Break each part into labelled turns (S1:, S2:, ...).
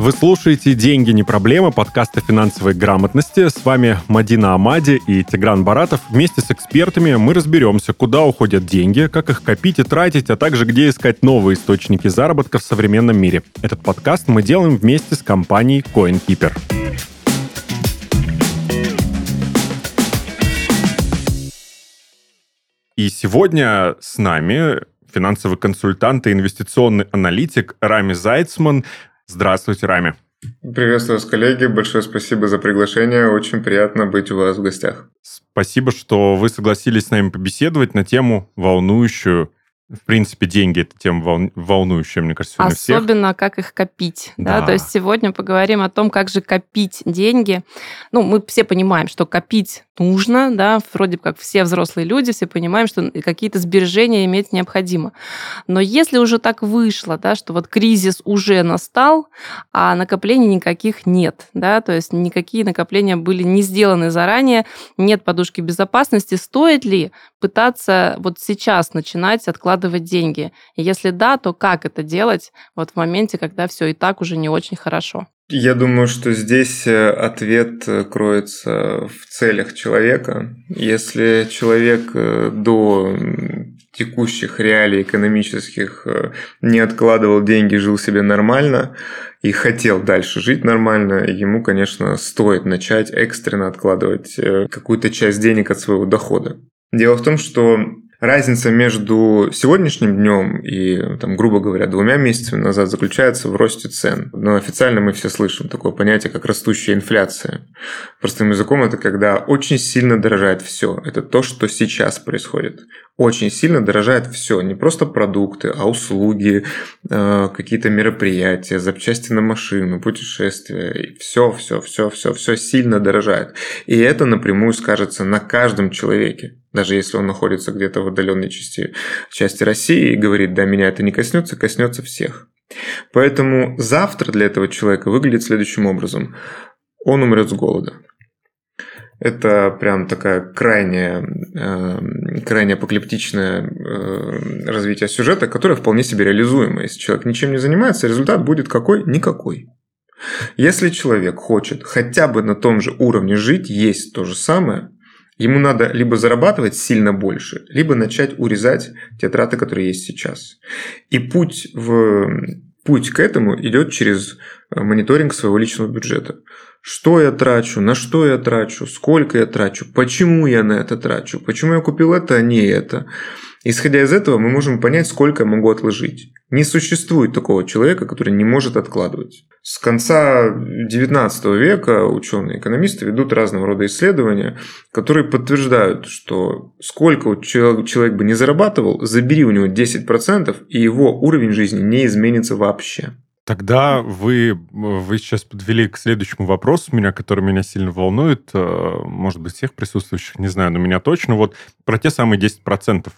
S1: Вы слушаете «Деньги не проблема» подкаста финансовой грамотности. С вами Мадина Амади и Тигран Баратов. Вместе с экспертами мы разберемся, куда уходят деньги, как их копить и тратить, а также где искать новые источники заработка в современном мире. Этот подкаст мы делаем вместе с компанией CoinKeeper. И сегодня с нами финансовый консультант и инвестиционный аналитик Рами Зайцман. Здравствуйте, Рами.
S2: Приветствую вас, коллеги. Большое спасибо за приглашение. Очень приятно быть у вас в гостях.
S1: Спасибо, что вы согласились с нами побеседовать на тему волнующую в принципе, деньги это тема волнующая, мне кажется,
S3: сегодня Особенно, всех. как их копить. Да. да. То есть сегодня поговорим о том, как же копить деньги. Ну, мы все понимаем, что копить нужно, да, вроде как все взрослые люди, все понимаем, что какие-то сбережения иметь необходимо. Но если уже так вышло, да, что вот кризис уже настал, а накоплений никаких нет, да, то есть никакие накопления были не сделаны заранее, нет подушки безопасности, стоит ли пытаться вот сейчас начинать откладывать деньги? И если да, то как это делать вот в моменте, когда все и так уже не очень хорошо?
S2: Я думаю, что здесь э, ответ э, кроется в целях человека. Если человек э, до текущих реалий экономических не откладывал деньги, жил себе нормально и хотел дальше жить нормально, ему, конечно, стоит начать экстренно откладывать какую-то часть денег от своего дохода. Дело в том, что разница между сегодняшним днем и, там, грубо говоря, двумя месяцами назад заключается в росте цен. Но официально мы все слышим такое понятие, как растущая инфляция. Простым языком это когда очень сильно дорожает все. Это то, что сейчас происходит очень сильно дорожает все, не просто продукты, а услуги, э, какие-то мероприятия, запчасти на машину, путешествия, все, все, все, все, все сильно дорожает. И это напрямую скажется на каждом человеке. Даже если он находится где-то в отдаленной части, части России и говорит, да, меня это не коснется, коснется всех. Поэтому завтра для этого человека выглядит следующим образом. Он умрет с голода. Это прям такая крайняя, э, крайне апокалиптичное э, развитие сюжета, которое вполне себе реализуемо. Если человек ничем не занимается, результат будет какой? Никакой. Если человек хочет хотя бы на том же уровне жить, есть то же самое, ему надо либо зарабатывать сильно больше, либо начать урезать те траты, которые есть сейчас. И путь в путь к этому идет через э, мониторинг своего личного бюджета. Что я трачу, на что я трачу, сколько я трачу, почему я на это трачу, почему я купил это, а не это. Исходя из этого, мы можем понять, сколько я могу отложить. Не существует такого человека, который не может откладывать. С конца XIX века ученые-экономисты ведут разного рода исследования, которые подтверждают, что сколько человек бы не зарабатывал, забери у него 10%, и его уровень жизни не изменится вообще.
S1: Тогда вы, вы сейчас подвели к следующему вопросу, меня, который меня сильно волнует, э, может быть, всех присутствующих, не знаю, но меня точно, вот про те самые 10%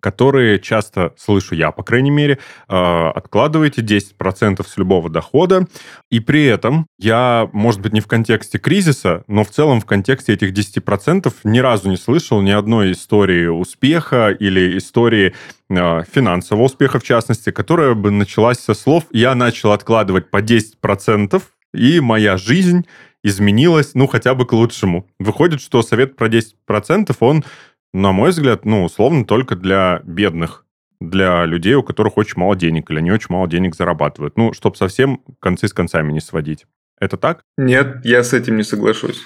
S1: которые часто слышу я, по крайней мере, а, откладываете 10% с любого дохода, и при этом я, может быть, не в контексте кризиса, но в целом в контексте этих 10% ни разу не слышал ни одной истории успеха или истории а, финансового успеха, в частности, которая бы началась со слов «я начал откладывать по 10%, и моя жизнь изменилась, ну, хотя бы к лучшему». Выходит, что совет про 10%, он на мой взгляд, ну, условно, только для бедных, для людей, у которых очень мало денег или они очень мало денег зарабатывают. Ну, чтобы совсем концы с концами не сводить. Это так?
S2: Нет, я с этим не соглашусь.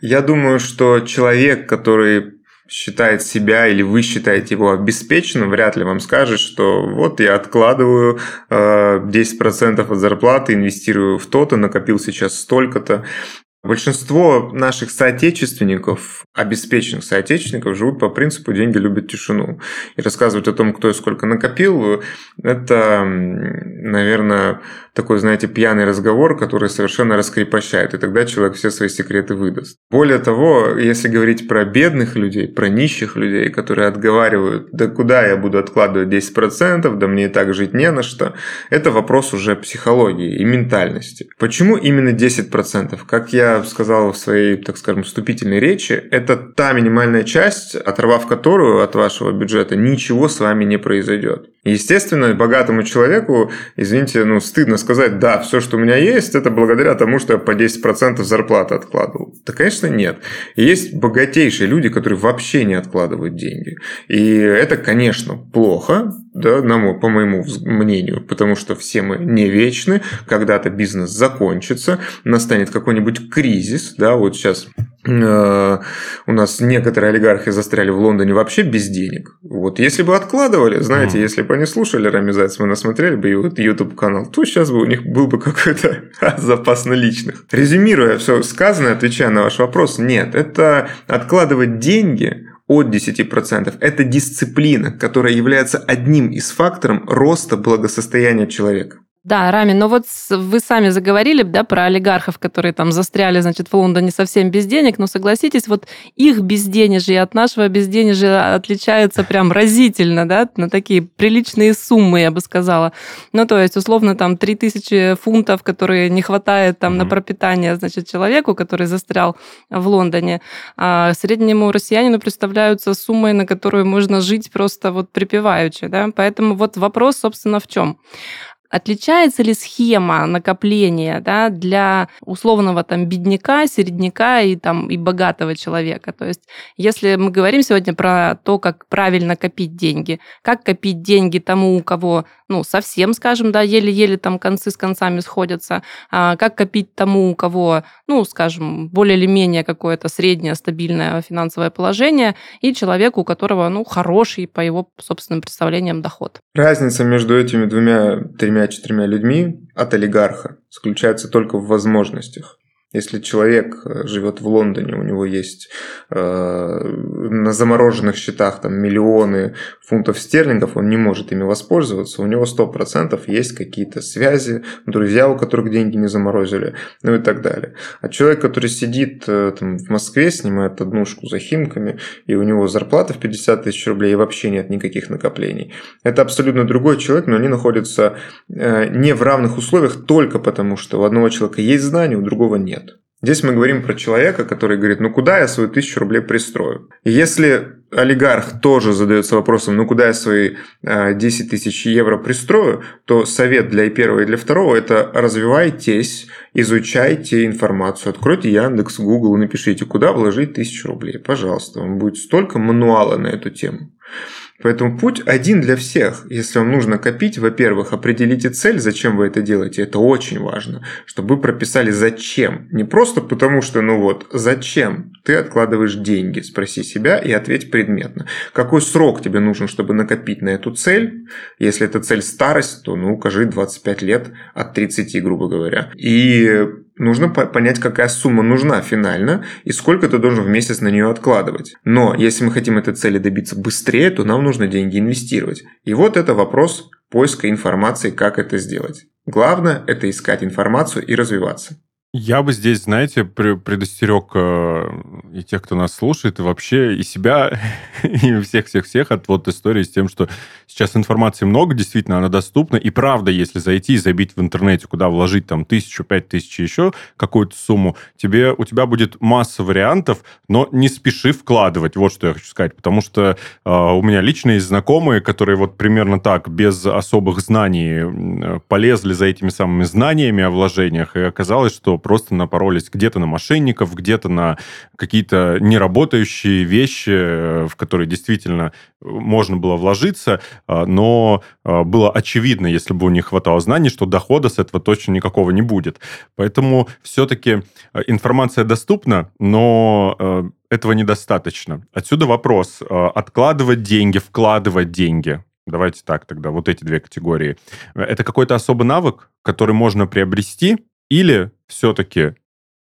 S2: Я думаю, что человек, который считает себя или вы считаете его обеспеченным, вряд ли вам скажет, что вот я откладываю 10% э, от зарплаты, инвестирую в то-то, накопил сейчас столько-то. Большинство наших соотечественников, обеспеченных соотечественников, живут по принципу «деньги любят тишину». И рассказывать о том, кто и сколько накопил, это, наверное, такой, знаете, пьяный разговор, который совершенно раскрепощает, и тогда человек все свои секреты выдаст. Более того, если говорить про бедных людей, про нищих людей, которые отговаривают, да куда я буду откладывать 10%, да мне и так жить не на что, это вопрос уже психологии и ментальности. Почему именно 10%? Как я сказал в своей, так скажем, вступительной речи, это это та минимальная часть, оторвав которую от вашего бюджета, ничего с вами не произойдет. Естественно, богатому человеку, извините, ну, стыдно сказать, да, все, что у меня есть, это благодаря тому, что я по 10% зарплаты откладывал. Да, конечно, нет. есть богатейшие люди, которые вообще не откладывают деньги. И это, конечно, плохо, да, на мой, по моему мнению, потому что все мы не вечны, когда-то бизнес закончится, настанет какой-нибудь кризис, да, вот сейчас у нас некоторые олигархи застряли в Лондоне вообще без денег. Вот если бы откладывали, знаете, mm. если бы они слушали Рами Зайцмана, смотрели бы его YouTube канал, то сейчас бы у них был бы какой-то запас наличных. Резюмируя все сказанное, отвечая на ваш вопрос, нет, это откладывать деньги от 10%. Это дисциплина, которая является одним из факторов роста благосостояния человека.
S3: Да, Рами, но вот вы сами заговорили, да, про олигархов, которые там застряли, значит, в Лондоне совсем без денег, но согласитесь, вот их безденежье от нашего безденежья отличается прям разительно, да, на такие приличные суммы, я бы сказала. Ну, то есть, условно, там 3000 фунтов, которые не хватает там mm-hmm. на пропитание, значит, человеку, который застрял в Лондоне, а среднему россиянину представляются суммой, на которую можно жить просто вот припеваючи, да, поэтому вот вопрос, собственно, в чем? Отличается ли схема накопления да, для условного там бедняка, середняка и, там, и богатого человека? То есть если мы говорим сегодня про то, как правильно копить деньги, как копить деньги тому, у кого ну, совсем, скажем, да, еле-еле там концы с концами сходятся, а как копить тому, у кого, ну, скажем, более или менее какое-то среднее стабильное финансовое положение, и человеку, у которого, ну, хороший, по его собственным представлениям, доход.
S2: Разница между этими двумя-тремя тремя-четырьмя людьми от олигарха заключается только в возможностях. Если человек э, живет в Лондоне, у него есть э, на замороженных счетах там миллионы фунтов стерлингов, он не может ими воспользоваться, у него 100% есть какие-то связи, друзья, у которых деньги не заморозили, ну и так далее. А человек, который сидит э, там, в Москве, снимает однушку за химками, и у него зарплата в 50 тысяч рублей, и вообще нет никаких накоплений. Это абсолютно другой человек, но они находятся э, не в равных условиях только потому, что у одного человека есть знания, у другого нет. Здесь мы говорим про человека, который говорит, ну куда я свою тысячу рублей пристрою? И если олигарх тоже задается вопросом, ну куда я свои 10 тысяч евро пристрою, то совет для и первого, и для второго – это развивайтесь, изучайте информацию, откройте Яндекс, Google, напишите, куда вложить тысячу рублей. Пожалуйста, вам будет столько мануала на эту тему. Поэтому путь один для всех. Если вам нужно копить, во-первых, определите цель, зачем вы это делаете. Это очень важно, чтобы вы прописали зачем. Не просто потому, что, ну вот, зачем ты откладываешь деньги. Спроси себя и ответь предметно. Какой срок тебе нужен, чтобы накопить на эту цель? Если это цель старость, то, ну, укажи 25 лет от 30, грубо говоря. И нужно понять, какая сумма нужна финально и сколько ты должен в месяц на нее откладывать. Но если мы хотим этой цели добиться быстрее, то нам нужно деньги инвестировать. И вот это вопрос поиска информации, как это сделать. Главное – это искать информацию и развиваться.
S1: Я бы здесь, знаете, предостерег э, и тех, кто нас слушает, и вообще и себя, и всех-всех-всех от вот истории с тем, что сейчас информации много, действительно, она доступна, и правда, если зайти и забить в интернете, куда вложить там тысячу, пять тысяч, еще какую-то сумму, тебе, у тебя будет масса вариантов, но не спеши вкладывать, вот что я хочу сказать, потому что э, у меня лично есть знакомые, которые вот примерно так, без особых знаний, полезли за этими самыми знаниями о вложениях, и оказалось, что просто напоролись где-то на мошенников, где-то на какие-то неработающие вещи, э, в которые действительно можно было вложиться, но а, было очевидно, если бы у них хватало знаний, что дохода с этого точно никакого не будет. Поэтому все-таки э, информация доступна, но этого недостаточно. Отсюда вопрос. Откладывать деньги, вкладывать деньги. Давайте так тогда, вот эти две категории. Это какой-то особый навык, который можно приобрести, или все-таки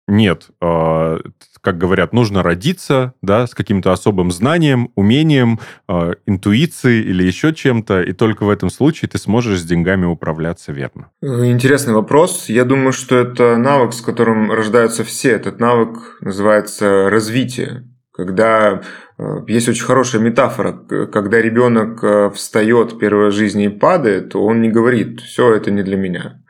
S1: нет, э, как говорят, нужно родиться, да, с каким-то особым знанием, умением, э, интуицией или еще чем-то, и только в этом случае ты сможешь с деньгами управляться верно.
S2: Интересный вопрос. Я думаю, что это навык, с которым рождаются все. Этот навык называется развитие. Когда э, есть очень хорошая метафора, когда ребенок встает первой жизни и падает, он не говорит, все это не для меня.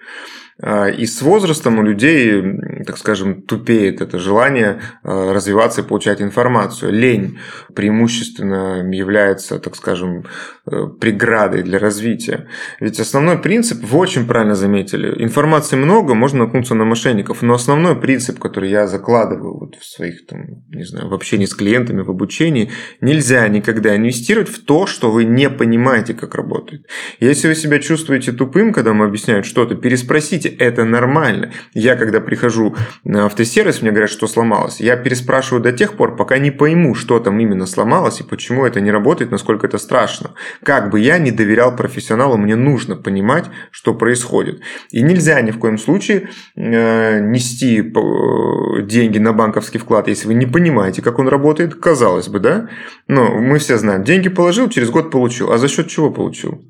S2: А, и с возрастом у людей так скажем, тупеет это желание э, развиваться и получать информацию. Лень преимущественно является, так скажем, э, преградой для развития. Ведь основной принцип, вы очень правильно заметили, информации много, можно наткнуться на мошенников, но основной принцип, который я закладываю вот в своих, там, не знаю, в общении с клиентами, в обучении, нельзя никогда инвестировать в то, что вы не понимаете, как работает. Если вы себя чувствуете тупым, когда вам объясняют что-то, переспросите, это нормально. Я, когда прихожу на автосервис, мне говорят, что сломалось. Я переспрашиваю до тех пор, пока не пойму, что там именно сломалось и почему это не работает, насколько это страшно. Как бы я не доверял профессионалу, мне нужно понимать, что происходит. И нельзя ни в коем случае э, нести э, деньги на банковский вклад, если вы не понимаете, как он работает. Казалось бы, да? Но мы все знаем, деньги положил, через год получил. А за счет чего получил?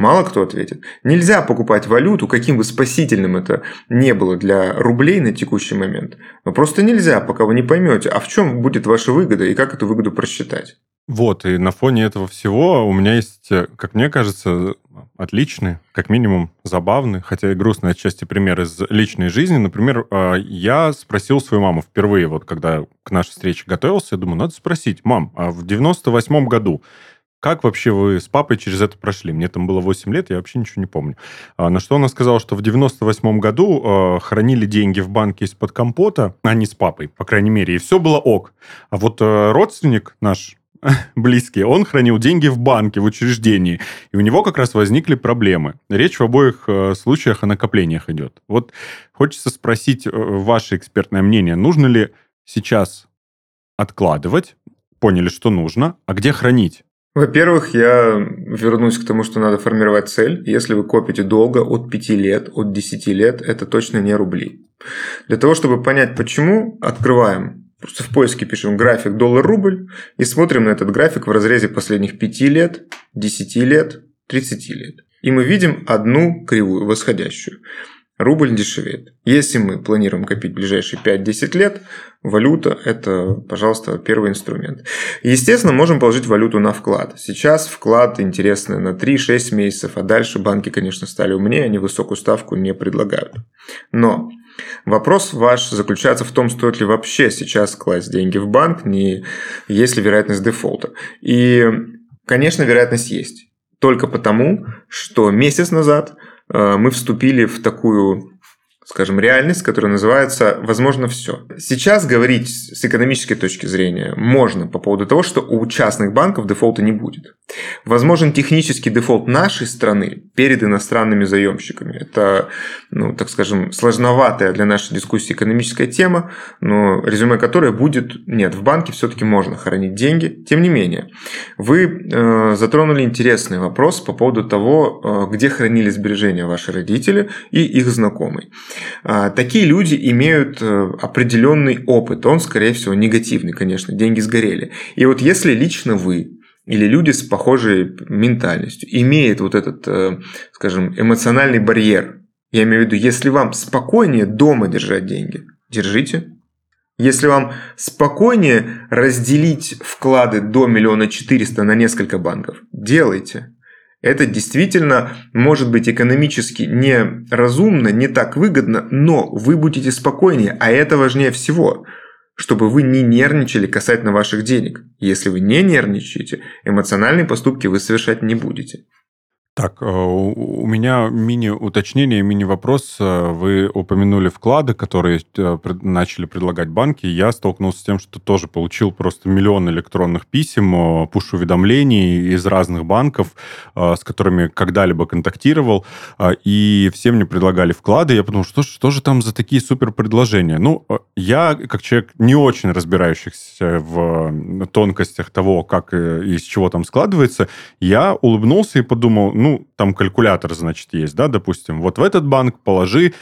S2: Мало кто ответит. Нельзя покупать валюту, каким бы спасительным это не было для рублей на текущий момент. Но просто нельзя, пока вы не поймете, а в чем будет ваша выгода и как эту выгоду просчитать.
S1: Вот, и на фоне этого всего у меня есть, как мне кажется, отличный, как минимум забавный, хотя и грустный отчасти пример из личной жизни. Например, а, я спросил свою маму впервые, вот когда к нашей встрече готовился, я думаю, надо спросить, мам, а в 98 году как вообще вы с папой через это прошли? Мне там было 8 лет, я вообще ничего не помню. А, на что она сказала, что в 98 году э, хранили деньги в банке из-под компота, а не с папой, по крайней мере, и все было ок. А вот э, родственник наш, близкий, он хранил деньги в банке, в учреждении, и у него как раз возникли проблемы. Речь в обоих э, случаях о накоплениях идет. Вот хочется спросить э, ваше экспертное мнение, нужно ли сейчас откладывать, поняли, что нужно, а где хранить?
S2: Во-первых, я вернусь к тому, что надо формировать цель. Если вы копите долго, от 5 лет, от 10 лет, это точно не рубли. Для того, чтобы понять почему, открываем Просто в поиске пишем график доллар-рубль и смотрим на этот график в разрезе последних 5 лет, 10 лет, 30 лет. И мы видим одну кривую, восходящую рубль дешевеет. Если мы планируем копить ближайшие 5-10 лет, валюта – это, пожалуйста, первый инструмент. Естественно, можем положить валюту на вклад. Сейчас вклад интересный на 3-6 месяцев, а дальше банки, конечно, стали умнее, они высокую ставку не предлагают. Но Вопрос ваш заключается в том, стоит ли вообще сейчас класть деньги в банк, не есть ли вероятность дефолта. И, конечно, вероятность есть. Только потому, что месяц назад мы вступили в такую скажем, реальность, которая называется «возможно все». Сейчас говорить с экономической точки зрения можно по поводу того, что у частных банков дефолта не будет. Возможен технический дефолт нашей страны перед иностранными заемщиками. Это, ну, так скажем, сложноватая для нашей дискуссии экономическая тема, но резюме которой будет «нет, в банке все-таки можно хранить деньги». Тем не менее, вы э, затронули интересный вопрос по поводу того, э, где хранили сбережения ваши родители и их знакомые. А, такие люди имеют э, определенный опыт. Он, скорее всего, негативный, конечно. Деньги сгорели. И вот если лично вы или люди с похожей ментальностью имеют вот этот, э, скажем, эмоциональный барьер, я имею в виду, если вам спокойнее дома держать деньги, держите. Если вам спокойнее разделить вклады до миллиона четыреста на несколько банков, делайте. Это действительно может быть экономически неразумно, не так выгодно, но вы будете спокойнее, а это важнее всего, чтобы вы не нервничали касательно ваших денег. Если вы не нервничаете, эмоциональные поступки вы совершать не будете.
S1: Так, э, у меня мини-уточнение, мини-вопрос. Э, вы упомянули вклады, которые э, начали предлагать банки. Я столкнулся с тем, что тоже получил просто миллион электронных писем, пуш-уведомлений из разных банков, с которыми когда-либо контактировал, и все мне предлагали вклады. Я подумал, что, что же там за такие супер предложения? Ну, я, как человек, не очень разбирающийся в тонкостях того, как и из чего там складывается, я улыбнулся и подумал, ну, там калькулятор, значит, есть, да, допустим, вот в этот банк положи,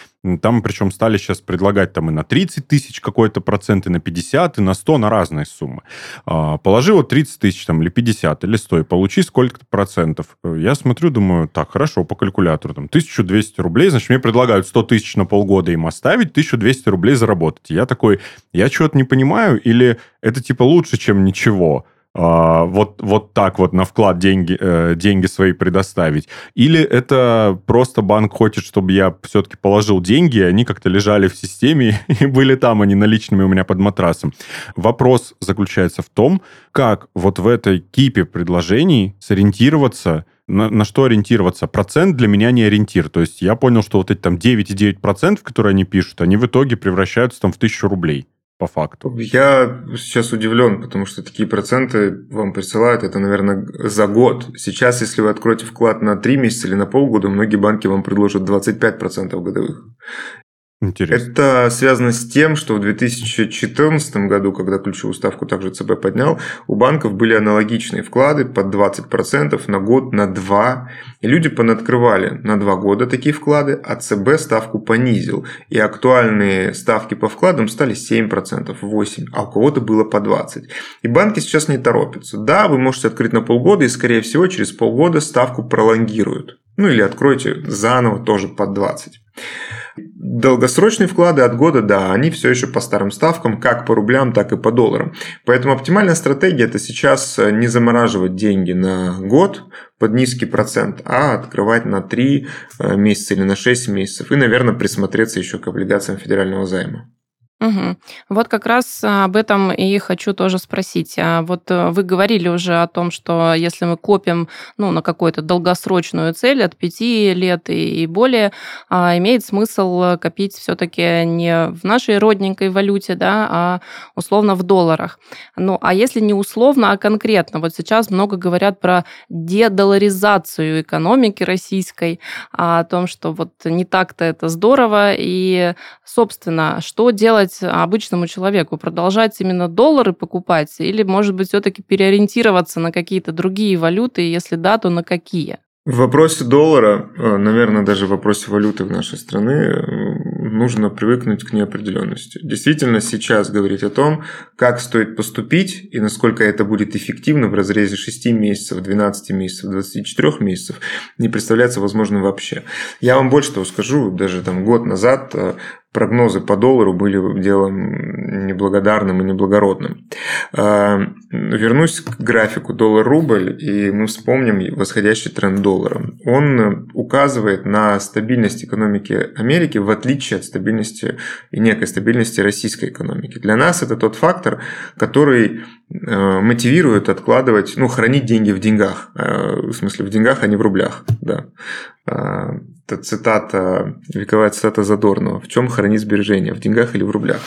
S1: там причем стали сейчас предлагать там и на 30 тысяч какой-то процент, и на 50, и на 100, на разные суммы. А, положи вот 30 тысяч там, или 50, или 100, и получи сколько-то процентов. Я смотрю, думаю, так, хорошо, по калькулятору, там, 1200 рублей, значит, мне предлагают 100 тысяч на полгода им оставить, 1200 рублей заработать. Я такой, я чего-то не понимаю, или это типа лучше, чем ничего? А, вот, вот так вот на вклад деньги, э, деньги свои предоставить. Или это просто банк хочет, чтобы я все-таки положил деньги, и они как-то лежали в системе и были там, они наличными у меня под матрасом. Вопрос заключается в том, как вот в этой кипе предложений сориентироваться на, на что ориентироваться? Процент для меня не ориентир. То есть я понял, что вот эти там 9,9%, которые они пишут, они в итоге превращаются там в тысячу рублей по факту.
S2: Я сейчас удивлен, потому что такие проценты вам присылают, это, наверное, за год. Сейчас, если вы откроете вклад на 3 месяца или на полгода, многие банки вам предложат 25% годовых.
S1: Интересно.
S2: Это связано с тем, что в 2014 году, когда ключевую ставку также ЦБ поднял, у банков были аналогичные вклады под 20% на год, на 2. И люди понаткрывали на 2 года такие вклады, а ЦБ ставку понизил. И актуальные ставки по вкладам стали 7%, 8%, а у кого-то было по 20%. И банки сейчас не торопятся. Да, вы можете открыть на полгода, и скорее всего через полгода ставку пролонгируют. Ну или откройте заново тоже под 20. Долгосрочные вклады от года, да, они все еще по старым ставкам, как по рублям, так и по долларам. Поэтому оптимальная стратегия это сейчас не замораживать деньги на год под низкий процент, а открывать на 3 э, месяца или на 6 месяцев. И, наверное, присмотреться еще к облигациям федерального займа.
S3: Угу. Вот как раз а, об этом и хочу тоже спросить. А вот э, вы говорили уже о том, что если мы копим ну, на какую-то долгосрочную цель от 5 лет и более, а, имеет смысл копить все-таки не в нашей родненькой валюте, да, а условно в долларах. Ну, а если не условно, а конкретно, вот сейчас много говорят про дедоларизацию экономики российской, о том, что вот не так-то это здорово, и, собственно, что делать делать обычному человеку? Продолжать именно доллары покупать или, может быть, все-таки переориентироваться на какие-то другие валюты? Если да, то на какие?
S2: В вопросе доллара, э, наверное, даже в вопросе валюты в нашей страны э, нужно привыкнуть к неопределенности. Действительно, сейчас говорить о том, как стоит поступить и насколько это будет эффективно в разрезе 6 месяцев, 12 месяцев, 24 месяцев, не представляется возможным вообще. Я вам больше того скажу, даже там год назад э, прогнозы по доллару были делом неблагодарным и неблагородным. А, вернусь к графику доллар-рубль, и мы вспомним восходящий тренд доллара. Он указывает на стабильность экономики Америки в отличие от стабильности и некой стабильности российской экономики. Для нас это тот фактор, который э, мотивирует откладывать, ну, хранить деньги в деньгах. Э, в смысле, в деньгах, а не в рублях. Да. Это цитата, вековая цитата Задорнова. В чем хранить сбережения? В деньгах или в рублях?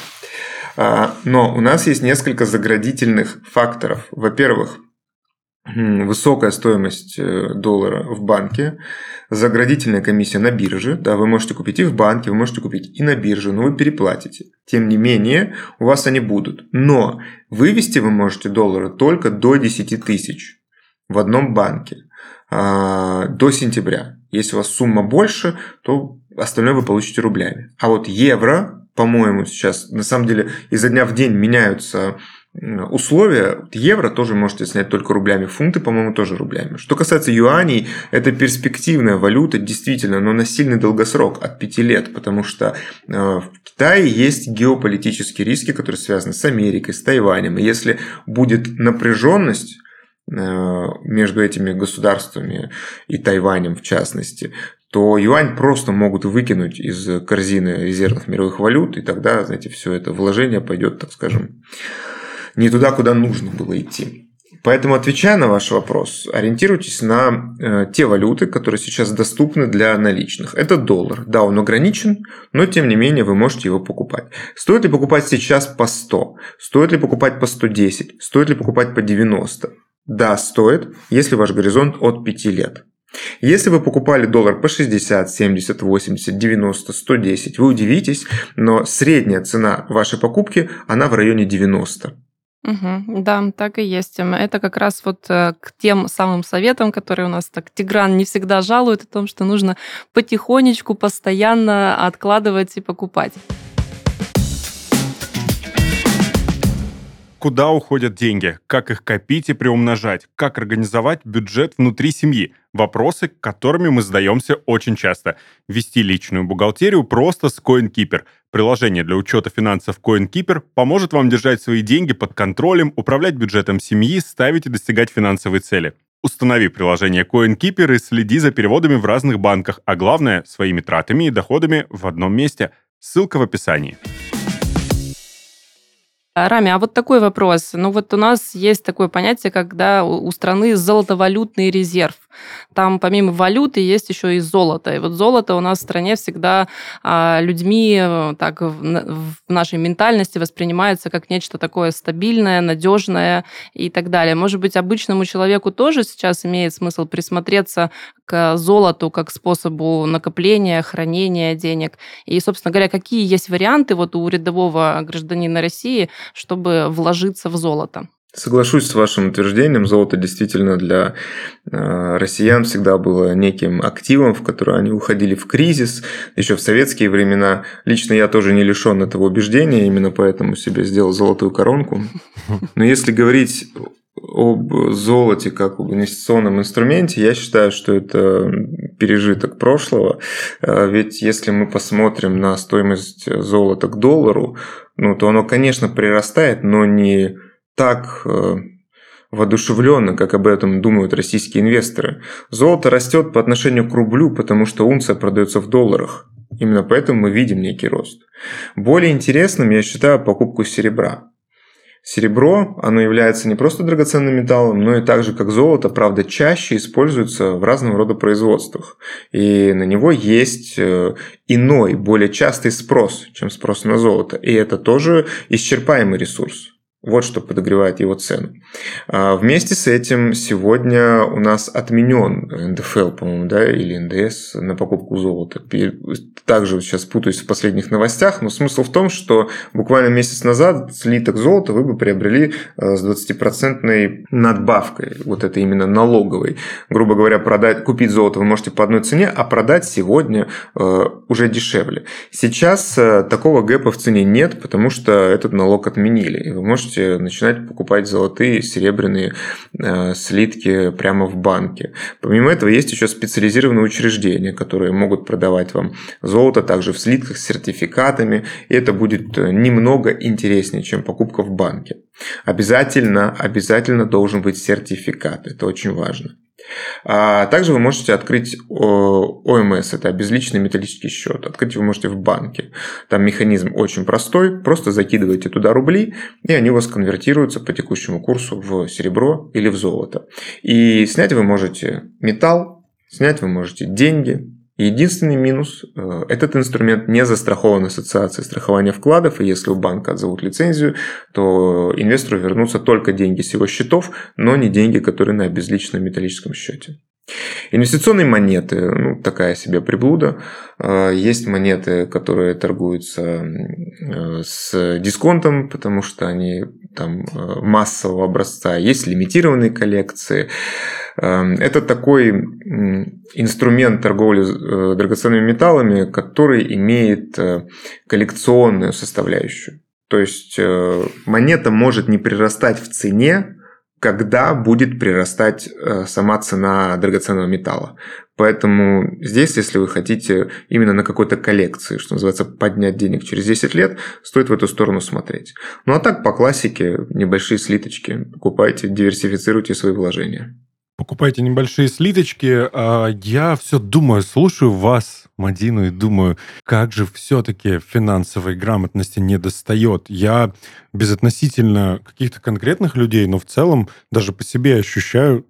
S2: А, но у нас есть несколько заградительных факторов. Во-первых, высокая стоимость э, доллара в банке, заградительная комиссия на бирже, да, вы можете купить и в банке, вы можете купить и на бирже, но вы переплатите. Тем не менее, у вас они будут. Но вывести вы можете доллары только до 10 тысяч в одном банке а, до сентября. Если у вас сумма больше, то остальное вы получите рублями. А вот евро, по-моему, сейчас на самом деле изо дня в день меняются условия. Евро тоже можете снять только рублями, фунты, по-моему, тоже рублями. Что касается юаней, это перспективная валюта, действительно, но на сильный долгосрок, от 5 лет, потому что э, в Китае есть геополитические риски, которые связаны с Америкой, с Тайванем. И если будет напряженность, между этими государствами и Тайванем в частности, то юань просто могут выкинуть из корзины резервных мировых валют, и тогда, знаете, все это вложение пойдет, так скажем, не туда, куда нужно было идти. Поэтому, отвечая на ваш вопрос, ориентируйтесь на э, те валюты, которые сейчас доступны для наличных. Это доллар. Да, он ограничен, но тем не менее вы можете его покупать. Стоит ли покупать сейчас по 100? Стоит ли покупать по 110? Стоит ли покупать по 90? Да, стоит, если ваш горизонт от 5 лет. Если вы покупали доллар по 60, 70, 80, 90, 110, вы удивитесь, но средняя цена вашей покупки, она в районе 90.
S3: Угу, да, так и есть. Это как раз вот э, к тем самым советам, которые у нас так Тигран не всегда жалует о том, что нужно потихонечку, постоянно откладывать и покупать.
S1: Куда уходят деньги? Как их копить и приумножать? Как организовать бюджет внутри семьи? Вопросы, которыми мы задаемся очень часто. Вести личную бухгалтерию просто с CoinKeeper. Приложение для учета финансов CoinKeeper поможет вам держать свои деньги под контролем, управлять бюджетом семьи, ставить и достигать финансовые цели. Установи приложение CoinKeeper и следи за переводами в разных банках, а главное, своими тратами и доходами в одном месте. Ссылка в описании.
S3: А, Рами, а вот такой вопрос. Ну вот у нас есть такое понятие, когда у страны золотовалютный резерв. Там помимо валюты есть еще и золото. И вот золото у нас в стране всегда а, людьми э, так в, нашей ментальности воспринимается как нечто такое стабильное, надежное и так далее. Может быть, обычному человеку тоже сейчас имеет смысл присмотреться к золоту как способу накопления, хранения денег. И, собственно говоря, какие есть варианты вот у рядового гражданина России, чтобы вложиться в золото?
S2: Соглашусь с вашим утверждением. Золото действительно для э, россиян всегда было неким активом, в который они уходили в кризис. Еще в советские времена. Лично я тоже не лишен этого убеждения, именно поэтому себе сделал золотую коронку. Но если говорить об золоте как об инвестиционном инструменте, я считаю, что это пережиток прошлого. Э, ведь если мы посмотрим на стоимость золота к доллару, ну, то оно, конечно, прирастает, но не так э, воодушевленно, как об этом думают российские инвесторы. Золото растет по отношению к рублю, потому что унция продается в долларах. Именно поэтому мы видим некий рост. Более интересным я считаю покупку серебра. Серебро, оно является не просто драгоценным металлом, но и так же, как золото, правда, чаще используется в разного рода производствах. И на него есть э, иной, более частый спрос, чем спрос на золото. И это тоже исчерпаемый ресурс. Вот что подогревает его цену. А вместе с этим сегодня у нас отменен НДФЛ, по-моему, да, или НДС на покупку золота. Также сейчас путаюсь в последних новостях, но смысл в том, что буквально месяц назад слиток золота вы бы приобрели э, с 20% надбавкой, вот это именно налоговой. Грубо говоря, продать, купить золото вы можете по одной цене, а продать сегодня э, уже дешевле. Сейчас такого гэпа в цене нет, потому что этот налог отменили, и вы можете можете начинать покупать золотые, серебряные э, слитки прямо в банке. Помимо этого есть еще специализированные учреждения, которые могут продавать вам золото также в слитках с сертификатами, и это будет э, немного интереснее, чем покупка в банке. Обязательно, обязательно должен быть сертификат, это очень важно. А также вы можете открыть ОМС, это безличный металлический счет. Открыть вы можете в банке. Там механизм очень простой. Просто закидываете туда рубли, и они у вас конвертируются по текущему курсу в серебро или в золото. И снять вы можете металл, снять вы можете деньги, Единственный минус э, – этот инструмент не застрахован ассоциацией страхования вкладов, и если у банка отзовут лицензию, то инвестору вернутся только деньги с его счетов, но не деньги, которые на безличном металлическом счете. Инвестиционные монеты, ну, такая себе приблуда. А, есть монеты, которые торгуются э, с дисконтом, потому что они там э, массового образца. Есть лимитированные коллекции. Эм, это такой инструмент торговли э, драгоценными металлами, который имеет коллекционную составляющую. То есть монета может не прирастать в цене, когда будет прирастать э, сама цена драгоценного металла. Поэтому здесь, если вы хотите именно на какой-то коллекции, что называется, поднять денег через 10 лет, стоит в эту сторону смотреть. Ну а так, по классике, небольшие слиточки, покупайте, диверсифицируйте свои вложения
S1: покупайте небольшие слиточки. А я все думаю, слушаю вас, Мадину, и думаю, как же все-таки финансовой грамотности не достает. Я безотносительно каких-то конкретных людей, но в целом даже по себе ощущаю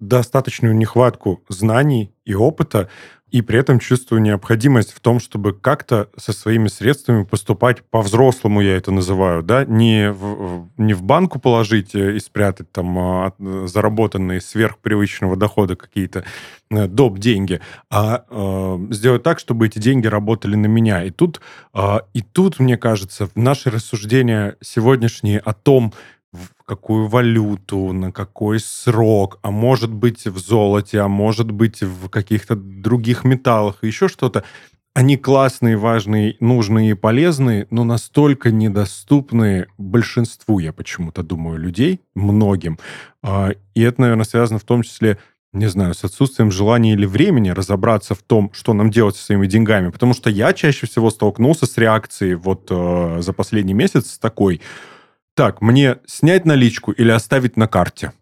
S1: достаточную нехватку знаний и опыта, и при этом чувствую необходимость в том, чтобы как-то со своими средствами поступать по-взрослому, я это называю, да, не в, не в банку положить и спрятать там а, заработанные сверхпривычного дохода какие-то э, доп. деньги, а э, сделать так, чтобы эти деньги работали на меня. И тут, э, и тут, мне кажется, наши рассуждения сегодняшние о том, в какую валюту, на какой срок, а может быть в золоте, а может быть в каких-то других металлах, еще что-то. Они классные, важные, нужные и полезные, но настолько недоступны большинству, я почему-то думаю, людей, многим. А, и это, наверное, связано в том числе не знаю, с отсутствием желания или времени разобраться в том, что нам делать со своими деньгами. Потому что я чаще всего столкнулся с реакцией вот э, за последний месяц такой, так, мне снять наличку или оставить на карте?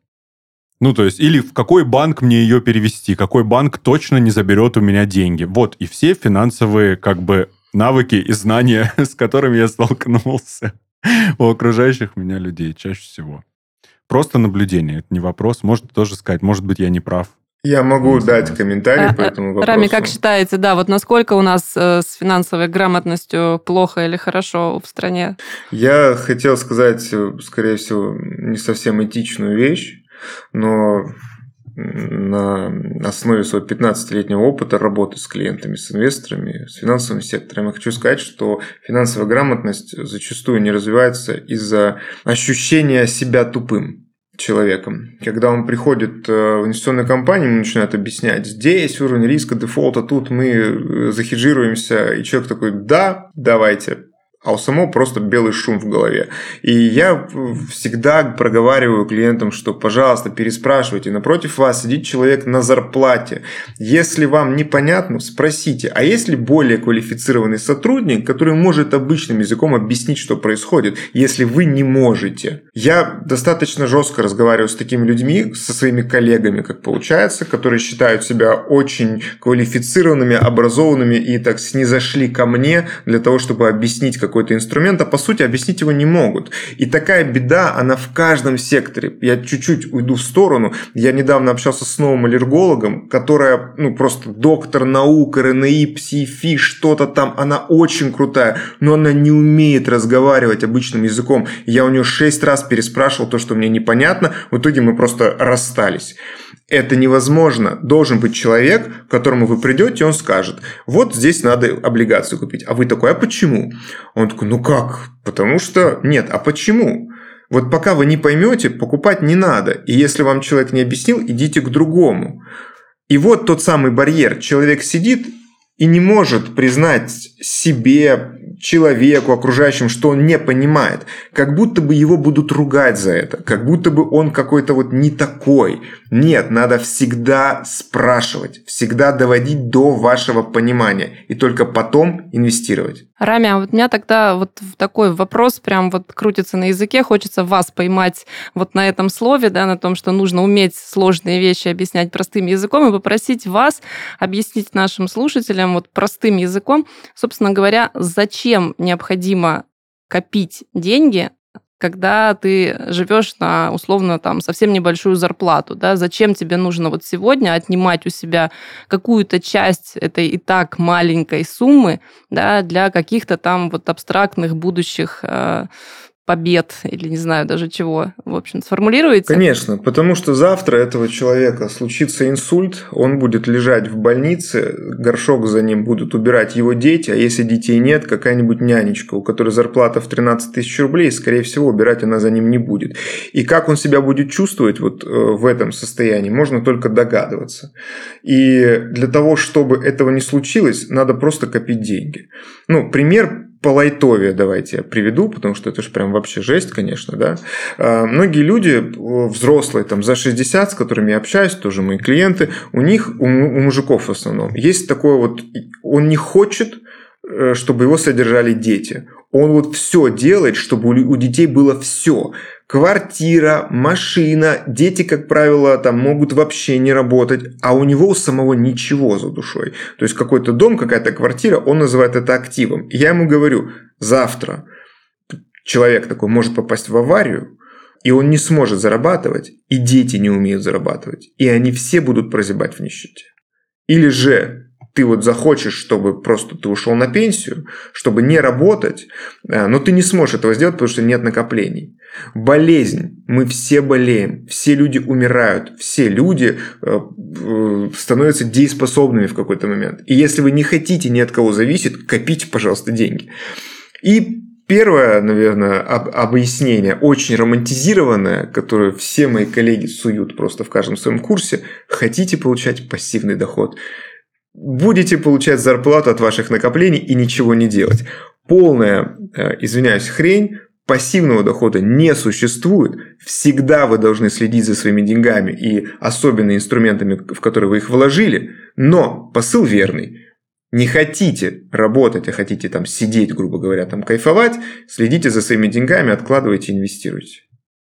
S1: Ну, то есть, или в какой банк мне ее перевести, какой банк точно не заберет у меня деньги. Вот, и все финансовые, как бы, навыки и знания, с которыми я столкнулся у окружающих меня людей чаще всего. Просто наблюдение, это не вопрос. Может тоже сказать, может быть, я не прав.
S2: Я могу не дать комментарий а, по этому вопросу.
S3: Рами, как считаете, да, вот насколько у нас э, с финансовой грамотностью плохо или хорошо в стране?
S2: Я хотел сказать, э, скорее всего, не совсем этичную вещь, но на основе своего 15-летнего опыта работы с клиентами, с инвесторами, с финансовым сектором, я хочу сказать, что финансовая грамотность зачастую не развивается из-за ощущения себя тупым человеком. Когда он приходит э, в инвестиционную компанию, ему начинают объяснять, здесь уровень риска дефолта, тут мы э, захеджируемся, и человек такой, да, давайте, а у самого просто белый шум в голове. И я всегда проговариваю клиентам, что, пожалуйста, переспрашивайте. Напротив вас сидит человек на зарплате. Если вам непонятно, спросите. А есть ли более квалифицированный сотрудник, который может обычным языком объяснить, что происходит, если вы не можете? Я достаточно жестко разговариваю с такими людьми, со своими коллегами, как получается, которые считают себя очень квалифицированными, образованными и так снизошли ко мне для того, чтобы объяснить, как какой-то инструмент, а по сути объяснить его не могут. И такая беда, она в каждом секторе. Я чуть-чуть уйду в сторону. Я недавно общался с новым аллергологом, которая, ну, просто доктор наук, РНИ, псифи, что-то там. Она очень крутая, но она не умеет разговаривать обычным языком. Я у нее шесть раз переспрашивал то, что мне непонятно. В итоге мы просто расстались. Это невозможно. Должен быть человек, к которому вы придете, и он скажет, вот здесь надо облигацию купить. А вы такой, а почему? Он такой, ну как? Потому что нет, а почему? Вот пока вы не поймете, покупать не надо. И если вам человек не объяснил, идите к другому. И вот тот самый барьер. Человек сидит и не может признать себе, человеку, окружающим, что он не понимает. Как будто бы его будут ругать за это. Как будто бы он какой-то вот не такой. Нет, надо всегда спрашивать. Всегда доводить до вашего понимания. И только потом инвестировать.
S3: Рами, а вот у меня тогда вот такой вопрос прям вот крутится на языке. Хочется вас поймать вот на этом слове, да, на том, что нужно уметь сложные вещи объяснять простым языком и попросить вас объяснить нашим слушателям вот простым языком, собственно говоря, зачем необходимо копить деньги когда ты живешь на условно там совсем небольшую зарплату, да, зачем тебе нужно вот сегодня отнимать у себя какую-то часть этой и так маленькой суммы, да, для каких-то там вот абстрактных будущих э, побед или не знаю даже чего, в общем, сформулируете?
S2: Конечно, потому что завтра этого человека случится инсульт, он будет лежать в больнице, горшок за ним будут убирать его дети, а если детей нет, какая-нибудь нянечка, у которой зарплата в 13 тысяч рублей, скорее всего, убирать она за ним не будет. И как он себя будет чувствовать вот э, в этом состоянии, можно только догадываться. И для того, чтобы этого не случилось, надо просто копить деньги. Ну, пример по лайтове давайте я приведу, потому что это же прям вообще жесть, конечно, да. А, многие люди, взрослые, там, за 60, с которыми я общаюсь, тоже мои клиенты, у них, у, у мужиков в основном, есть такое вот, он не хочет, э, чтобы его содержали дети. Он вот все делает, чтобы у детей было все квартира, машина, дети, как правило, там могут вообще не работать, а у него у самого ничего за душой. То есть какой-то дом, какая-то квартира, он называет это активом. Я ему говорю, завтра человек такой может попасть в аварию, и он не сможет зарабатывать, и дети не умеют зарабатывать, и они все будут прозябать в нищете. Или же ты вот захочешь, чтобы просто ты ушел на пенсию, чтобы не работать, э, но ты не сможешь этого сделать, потому что нет накоплений. Болезнь. Мы все болеем, все люди умирают, все люди э, э, становятся дееспособными в какой-то момент. И если вы не хотите ни от кого зависеть, копите, пожалуйста, деньги. И Первое, наверное, об, объяснение, очень романтизированное, которое все мои коллеги суют просто в каждом своем курсе. Хотите получать пассивный доход? Будете получать зарплату от ваших накоплений и ничего не делать. Полная, э, извиняюсь, хрень, пассивного дохода не существует. Всегда вы должны следить за своими деньгами и особенно инструментами, в которые вы их вложили. Но посыл верный. Не хотите работать, а хотите там сидеть, грубо говоря, там кайфовать, следите за своими деньгами, откладывайте, инвестируйте.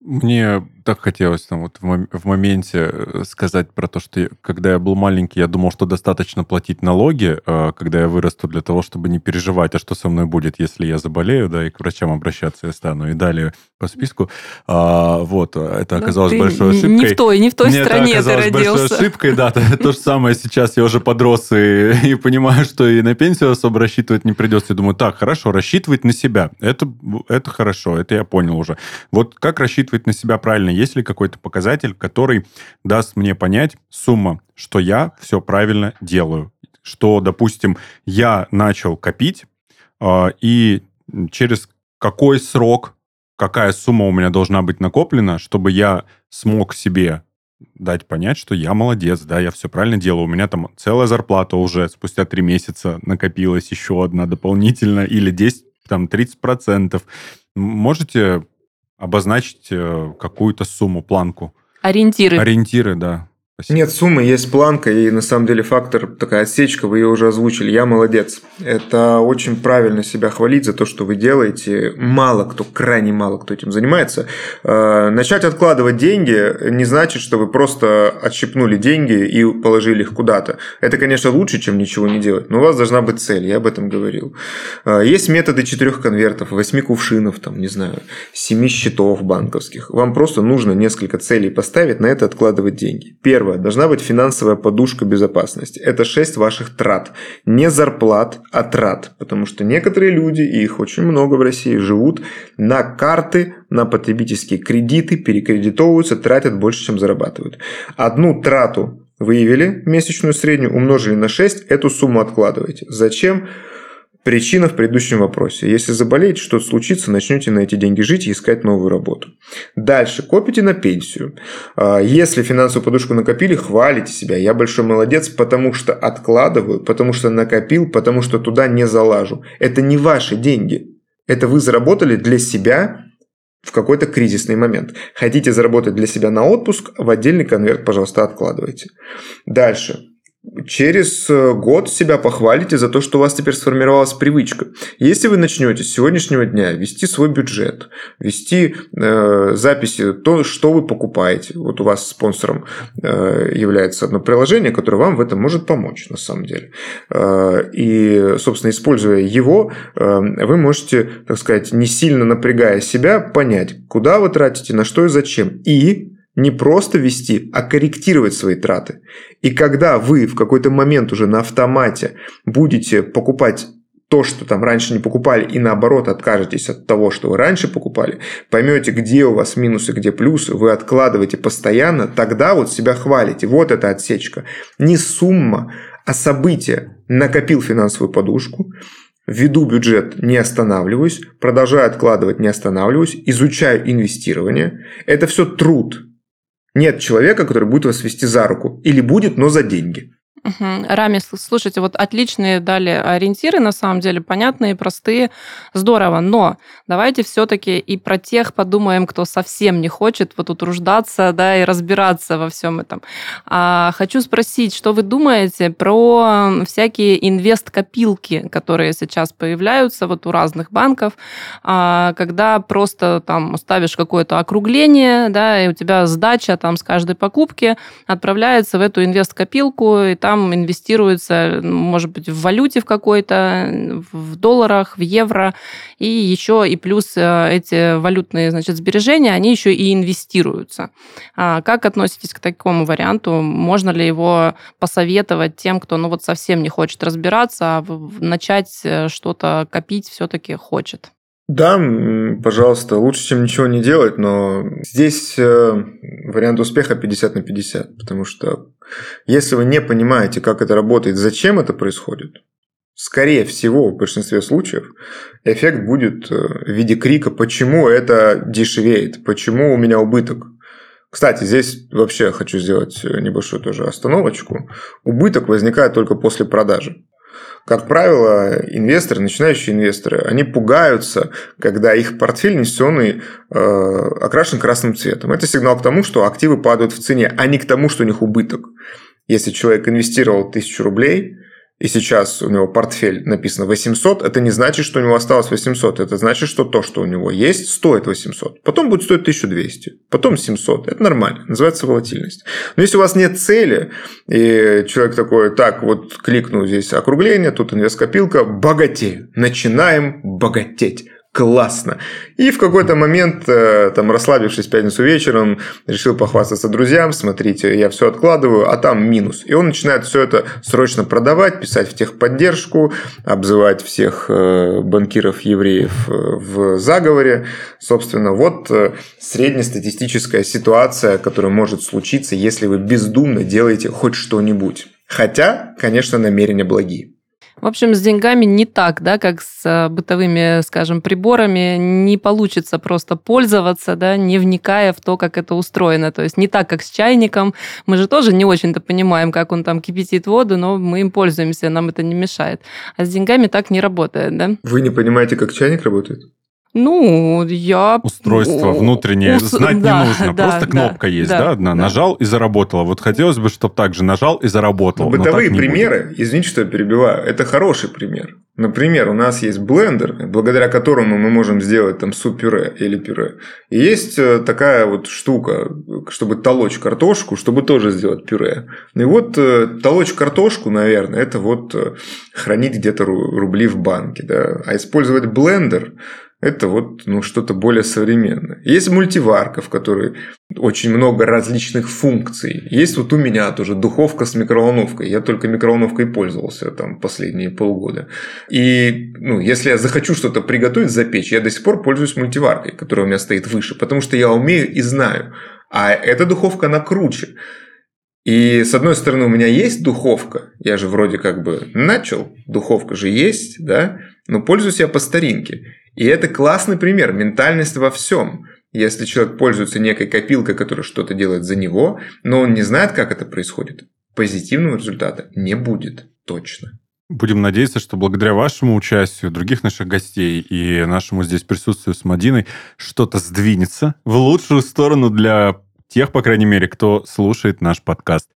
S1: Мне так хотелось там вот в, моменте э, сказать про то, что я, когда я был маленький, я думал, что достаточно платить налоги, а когда я вырасту для того, чтобы не переживать, а что со мной будет, если я заболею, да, и к врачам обращаться я стану. И далее по списку. А, вот, это оказалось большой ошибкой.
S3: Не в той, не в той Мне стране это ты родился. большой
S1: ошибкой, да. То же самое сейчас я уже подрос и, понимаю, что и на пенсию особо рассчитывать не придется. И думаю, так, хорошо, рассчитывать на себя. Это хорошо, это я понял уже. Вот как рассчитывать на себя правильно? Есть ли какой-то показатель, который даст мне понять сумма, что я все правильно делаю? Что, допустим, я начал копить, э, и через какой срок, какая сумма у меня должна быть накоплена, чтобы я смог себе дать понять, что я молодец, да, я все правильно делаю. У меня там целая зарплата уже спустя три месяца накопилась еще одна дополнительно, или 10, там, 30%. Можете обозначить э, какую-то сумму, планку.
S3: Ориентиры.
S1: Ориентиры, да.
S2: Спасибо. Нет, суммы есть планка, и на самом деле фактор, такая отсечка, вы ее уже озвучили, я молодец. Это очень правильно себя хвалить за то, что вы делаете. Мало кто, крайне мало кто этим занимается. Э, начать откладывать деньги не значит, что вы просто отщипнули деньги и положили их куда-то. Это, конечно, лучше, чем ничего не делать, но у вас должна быть цель, я об этом говорил. Э, есть методы четырех конвертов, восьми кувшинов, там, не знаю, семи счетов банковских. Вам просто нужно несколько целей поставить, на это откладывать деньги. Первое Первое. Должна быть финансовая подушка безопасности. Это 6 ваших трат. Не зарплат, а трат. Потому что некоторые люди, и их очень много в России, живут на карты, на потребительские кредиты, перекредитовываются, тратят больше, чем зарабатывают. Одну трату выявили, месячную среднюю, умножили на 6, эту сумму откладываете. Зачем? Причина в предыдущем вопросе. Если заболеете, что-то случится, начнете на эти деньги жить и искать новую работу. Дальше. Копите на пенсию. А, если финансовую подушку накопили, хвалите себя. Я большой молодец, потому что откладываю, потому что накопил, потому что туда не залажу. Это не ваши деньги. Это вы заработали для себя в какой-то кризисный момент. Хотите заработать для себя на отпуск, в отдельный конверт, пожалуйста, откладывайте. Дальше через э, год себя похвалите за то, что у вас теперь сформировалась привычка. Если вы начнете с сегодняшнего дня вести свой бюджет, вести э, записи, то, что вы покупаете, вот у вас спонсором э, является одно приложение, которое вам в этом может помочь на самом деле. Э, и, собственно, используя его, э, вы можете, так сказать, не сильно напрягая себя, понять, куда вы тратите, на что и зачем. И не просто вести, а корректировать свои траты. И когда вы в какой-то момент уже на автомате будете покупать то, что там раньше не покупали, и наоборот откажетесь от того, что вы раньше покупали, поймете, где у вас минусы, где плюсы, вы откладываете постоянно, тогда вот себя хвалите. Вот эта отсечка. Не сумма, а событие. Накопил финансовую подушку, веду бюджет, не останавливаюсь, продолжаю откладывать, не останавливаюсь, изучаю инвестирование. Это все труд, нет человека, который будет вас вести за руку. Или будет, но за деньги.
S3: Угу. Рами, слушайте, вот отличные дали ориентиры, на самом деле, понятные, простые, здорово. Но давайте все-таки и про тех подумаем, кто совсем не хочет вот утруждаться, да, и разбираться во всем этом. А, хочу спросить, что вы думаете про всякие инвест-копилки, которые сейчас появляются вот у разных банков, а, когда просто там ставишь какое-то округление, да, и у тебя сдача там с каждой покупки отправляется в эту инвест-копилку, и там там инвестируется, может быть, в валюте в какой-то, в долларах, в евро, и еще и плюс э, эти валютные, значит, сбережения, они еще и инвестируются. А как относитесь к такому варианту? Можно ли его посоветовать тем, кто, ну вот совсем не хочет разбираться, а начать э, что-то копить все-таки хочет?
S2: Да, пожалуйста, лучше, чем ничего не делать, но здесь э, вариант успеха 50 на 50, потому что если вы не понимаете, как это работает, зачем это происходит, скорее всего, в большинстве случаев, эффект будет э, в виде крика, почему это дешевеет, почему у меня убыток. Кстати, здесь вообще хочу сделать небольшую тоже остановочку. Убыток возникает только после продажи. Как правило, инвесторы, начинающие инвесторы, они пугаются, когда их портфель инвестиционный э, окрашен красным цветом. Это сигнал к тому, что активы падают в цене, а не к тому, что у них убыток. Если человек инвестировал тысячу рублей, и сейчас у него портфель написано 800, это не значит, что у него осталось 800. Это значит, что то, что у него есть, стоит 800. Потом будет стоить 1200, потом 700. Это нормально, называется волатильность. Но если у вас нет цели, и человек такой, так, вот кликнул здесь округление, тут инвесткопилка, богатею. Начинаем богатеть классно. И в какой-то момент, э, там, расслабившись в пятницу вечером, решил похвастаться друзьям, смотрите, я все откладываю, а там минус. И он начинает все это срочно продавать, писать в техподдержку, обзывать всех э, банкиров евреев э, в заговоре. Собственно, вот среднестатистическая ситуация, которая может случиться, если вы бездумно делаете хоть что-нибудь. Хотя, конечно, намерения благие.
S3: В общем, с деньгами не так, да, как с э, бытовыми, скажем, приборами. Не получится просто пользоваться, да, не вникая в то, как это устроено. То есть не так, как с чайником. Мы же тоже не очень-то понимаем, как он там кипятит воду, но мы им пользуемся, нам это не мешает. А с деньгами так не работает, да?
S2: Вы не понимаете, как чайник работает?
S3: Ну, я...
S1: Устройство внутреннее Ус... знать да, не нужно. Да, Просто кнопка да, есть, да, да, одна. Да. Нажал и заработало. Вот хотелось бы, чтобы так же нажал и заработал.
S2: Бытовые примеры, будет. извините, что я перебиваю, это хороший пример. Например, у нас есть блендер, благодаря которому мы можем сделать там суп-пюре или пюре. И есть э, такая вот штука, чтобы толочь картошку, чтобы тоже сделать пюре. И вот э, толочь картошку, наверное, это вот э, хранить где-то рубли в банке. Да? А использовать блендер это вот ну, что-то более современное. Есть мультиварка, в которой очень много различных функций. Есть вот у меня тоже духовка с микроволновкой. Я только микроволновкой пользовался там последние полгода. И ну, если я захочу что-то приготовить, запечь, я до сих пор пользуюсь мультиваркой, которая у меня стоит выше, потому что я умею и знаю. А эта духовка, она круче. И с одной стороны, у меня есть духовка, я же вроде как бы начал, духовка же есть, да, но пользуюсь я по старинке. И это классный пример, ментальность во всем. Если человек пользуется некой копилкой, которая что-то делает за него, но он не знает, как это происходит, позитивного результата не будет точно.
S1: Будем надеяться, что благодаря вашему участию, других наших гостей и нашему здесь присутствию с Мадиной что-то сдвинется в лучшую сторону для тех, по крайней мере, кто слушает наш подкаст.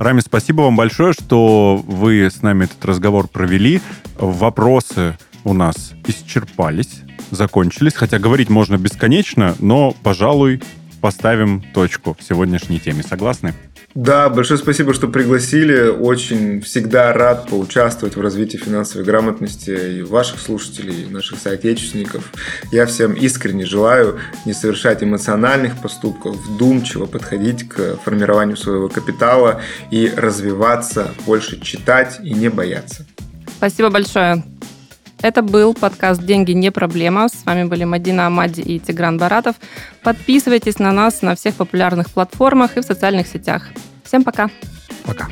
S1: Рами, спасибо вам большое, что вы с нами этот разговор провели. Вопросы у нас исчерпались, закончились. Хотя говорить можно бесконечно, но, пожалуй, поставим точку в сегодняшней теме. Согласны?
S2: Да, большое спасибо, что пригласили. Очень всегда рад поучаствовать в развитии финансовой грамотности и ваших слушателей, и наших соотечественников. Я всем искренне желаю не совершать эмоциональных поступков, вдумчиво подходить к формированию своего капитала и развиваться, больше читать и не бояться.
S3: Спасибо большое. Это был подкаст «Деньги не проблема». С вами были Мадина Амади и Тигран Баратов. Подписывайтесь на нас на всех популярных платформах и в социальных сетях. Всем пока.
S1: Пока.